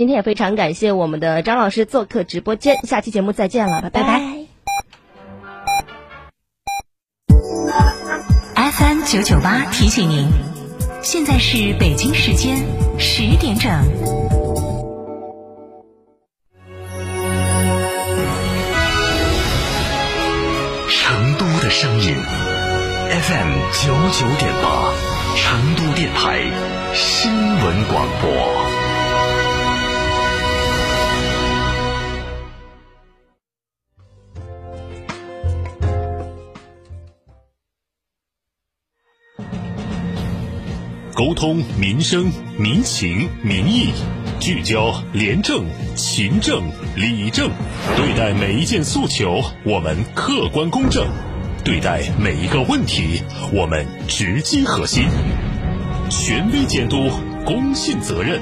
今天也非常感谢我们的张老师做客直播间，下期节目再见了，拜拜。FM 九九八提醒您，现在是北京时间十点整。成都的声音，FM 九九点八，成都电台新闻广播。沟通民生民情民意，聚焦廉政勤政理政，对待每一件诉求，我们客观公正；对待每一个问题，我们直击核心。权威监督，公信责任。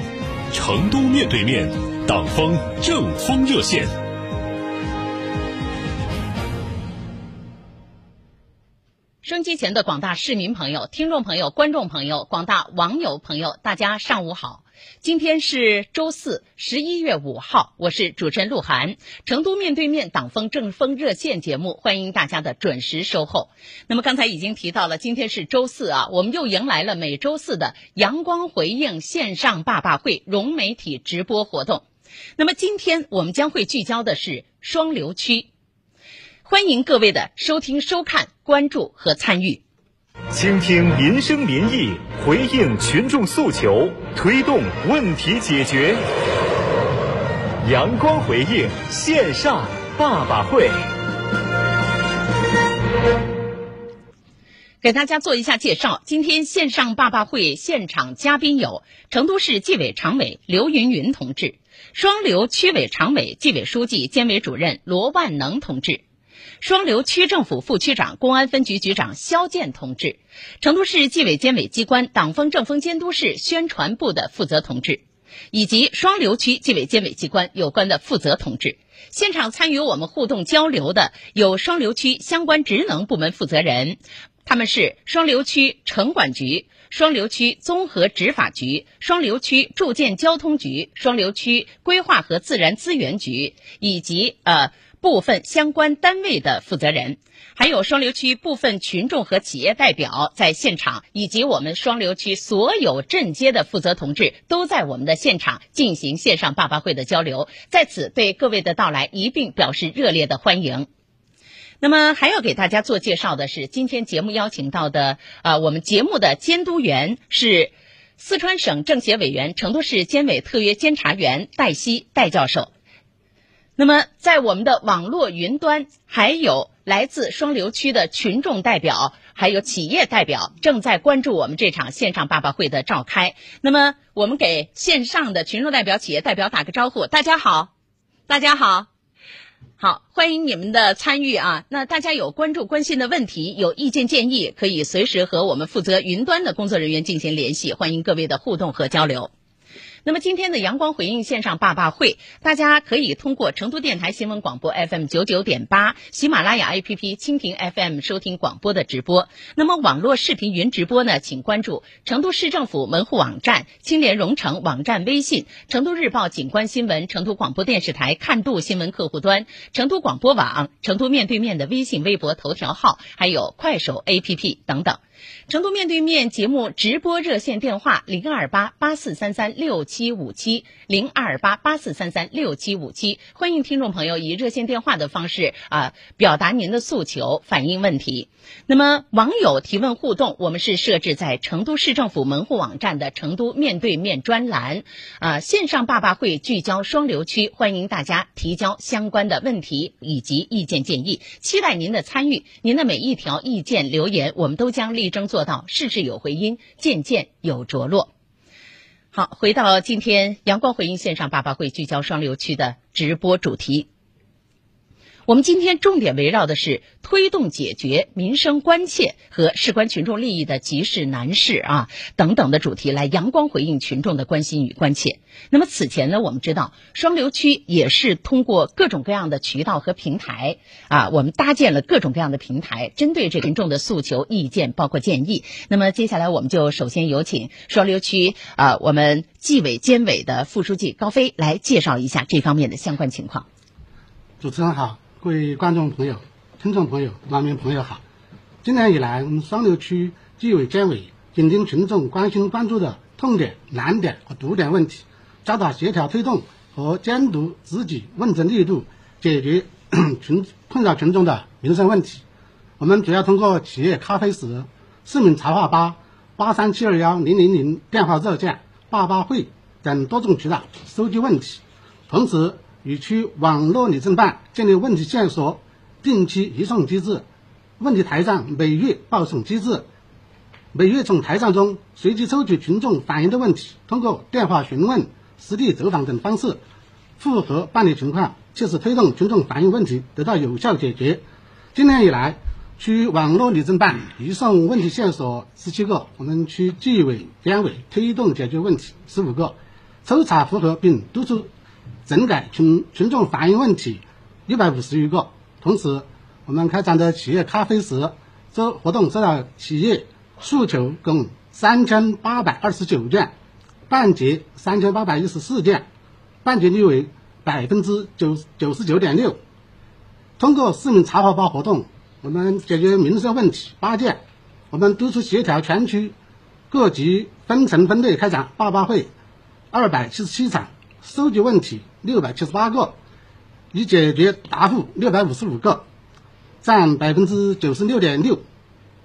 成都面对面，党风政风热线。收音机前的广大市民朋友、听众朋友、观众朋友、广大网友朋友，大家上午好！今天是周四，十一月五号，我是主持人鹿晗。成都面对面党风政风热线节目，欢迎大家的准时收候。那么刚才已经提到了，今天是周四啊，我们又迎来了每周四的阳光回应线上爸爸会融媒体直播活动。那么今天我们将会聚焦的是双流区。欢迎各位的收听、收看、关注和参与。倾听民生民意，回应群众诉求，推动问题解决。阳光回应线上爸爸会。给大家做一下介绍，今天线上爸爸会现场嘉宾有成都市纪委常委刘云云同志，双流区委常委、纪委书记监委主任罗万能同志。双流区政府副区长、公安分局局长肖建同志，成都市纪委监委机关党风政风监督室宣传部的负责同志，以及双流区纪委监委机关有关的负责同志。现场参与我们互动交流的有双流区相关职能部门负责人，他们是双流区城管局、双流区综合执法局、双流区住建交通局、双流区规划和自然资源局以及呃。部分相关单位的负责人，还有双流区部分群众和企业代表在现场，以及我们双流区所有镇街的负责同志都在我们的现场进行线上爸爸会的交流，在此对各位的到来一并表示热烈的欢迎。那么还要给大家做介绍的是，今天节目邀请到的啊、呃，我们节目的监督员是四川省政协委员、成都市监委特约监察员戴希戴教授。那么，在我们的网络云端，还有来自双流区的群众代表，还有企业代表，正在关注我们这场线上爸爸会的召开。那么，我们给线上的群众代表、企业代表打个招呼，大家好，大家好，好，欢迎你们的参与啊！那大家有关注、关心的问题，有意见建议，可以随时和我们负责云端的工作人员进行联系，欢迎各位的互动和交流。那么今天的阳光回应线上爸爸会，大家可以通过成都电台新闻广播 FM 九九点八、喜马拉雅 APP、蜻蜓 FM 收听广播的直播。那么网络视频云直播呢，请关注成都市政府门户网站、青联蓉城网站微信、成都日报景观新闻、成都广播电视台看度新闻客户端、成都广播网、成都面对面的微信、微博、头条号，还有快手 APP 等等。成都面对面节目直播热线电话零二八八四三三六七五七零二八八四三三六七五七，欢迎听众朋友以热线电话的方式啊、表达您的诉求，反映问题。那么网友提问互动，我们是设置在成都市政府门户网站的成都面对面专栏啊、线上爸爸会聚焦双流区，欢迎大家提交相关的问题以及意见建议，期待您的参与，您的每一条意见留言，我们都将立争做到事事有回音，件件有着落。好，回到今天阳光回应线上爸爸会聚焦双流区的直播主题。我们今天重点围绕的是推动解决民生关切和事关群众利益的急事难事啊等等的主题，来阳光回应群众的关心与关切。那么此前呢，我们知道双流区也是通过各种各样的渠道和平台啊，我们搭建了各种各样的平台，针对这群众的诉求、意见，包括建议。那么接下来我们就首先有请双流区啊，我们纪委监委的副书记高飞来介绍一下这方面的相关情况。主持人好，各位观众朋友、听众朋友、网民朋友好。今年以来，我们双流区纪委监委紧盯群众关心关注的痛点、难点和堵点问题，加大协调推动和监督执纪问责力度，解决 群困扰群众的民生问题。我们主要通过企业咖啡室、市民茶话吧、八三七二幺零零零电话热线、爸爸会等多种渠道收集问题，同时。与区网络理政办建立问题线索定期移送机制，问题台账每月报送机制，每月从台账中随机抽取群众反映的问题，通过电话询问、实地走访等方式复核办理情况，切实推动群众反映问题得到有效解决。今年以来，区网络理政办移送问题线索十七个，我们区纪委监委推动解决问题十五个，抽查复核并督促。整改群群众反映问题一百五十余个，同时我们开展的企业咖啡时这活动收到企业诉求共三千八百二十九件，办结三千八百一十四件，办结率为百分之九九十九点六。通过市民茶话吧活动，我们解决民生问题八件，我们督促协调全区各级分层分队开展爸爸会二百七十七场。收集问题六百七十八个，已解决答复六百五十五个，占百分之九十六点六。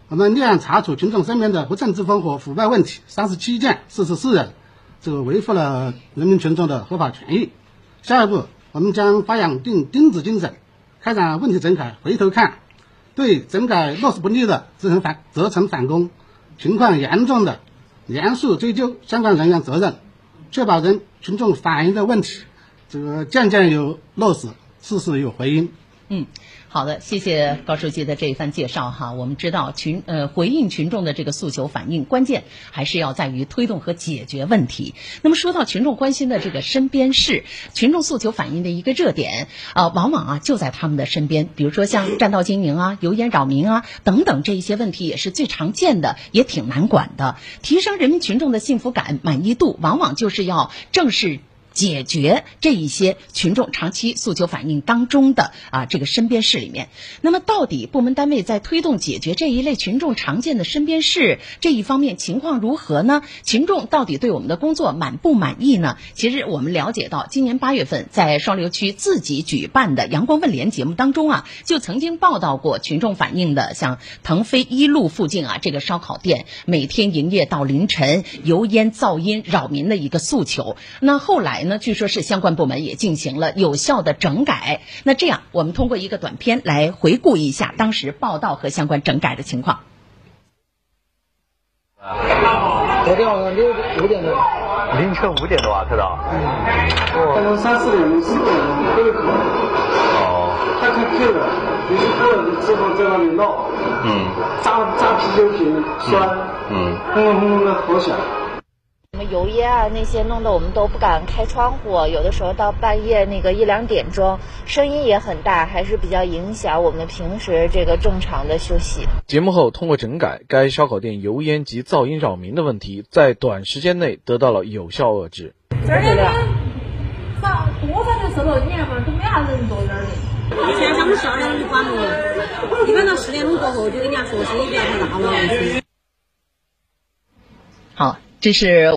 我们立案查处群众身边的不正之风和腐败问题三十七件，四十四人，这个维护了人民群众的合法权益。下一步，我们将发扬钉钉子精神，开展问题整改回头看，对整改落实不力的责成反责成反攻，情况严重的严肃追究相关人员责任。确保人群众反映的问题，这个件件有落实，事事有回音。嗯，好的，谢谢高书记的这一番介绍哈。我们知道群呃回应群众的这个诉求反应，关键还是要在于推动和解决问题。那么说到群众关心的这个身边事，群众诉求反映的一个热点啊，往往啊就在他们的身边。比如说像占道经营啊、油烟扰民啊等等这一些问题，也是最常见的，也挺难管的。提升人民群众的幸福感、满意度，往往就是要正视。解决这一些群众长期诉求反映当中的啊这个身边事里面，那么到底部门单位在推动解决这一类群众常见的身边事这一方面情况如何呢？群众到底对我们的工作满不满意呢？其实我们了解到，今年八月份在双流区自己举办的阳光问联节目当中啊，就曾经报道过群众反映的，像腾飞一路附近啊这个烧烤店每天营业到凌晨，油烟噪音扰民的一个诉求。那后来。那据说是相关部门也进行了有效的整改。那这样，我们通过一个短片来回顾一下当时报道和相关整改的情况。昨天晚上六五点多，凌晨五点多啊，开到。嗯。可能三四点、四点钟都有可能。哦。他开客人，有些客人之后在那里闹。嗯。扎扎啤酒瓶，摔。嗯。轰隆轰隆的好响。什么油烟啊，那些弄得我们都不敢开窗户。有的时候到半夜那个一两点钟，声音也很大，还是比较影响我们平时这个正常的休息。节目后通过整改，该烧烤店油烟及噪音扰民的问题，在短时间内得到了有效遏制。这两天都没啥人坐这儿的。以前十二点钟就关门了，一般到十点钟过后就给人家说声音不要太大了。好，这是。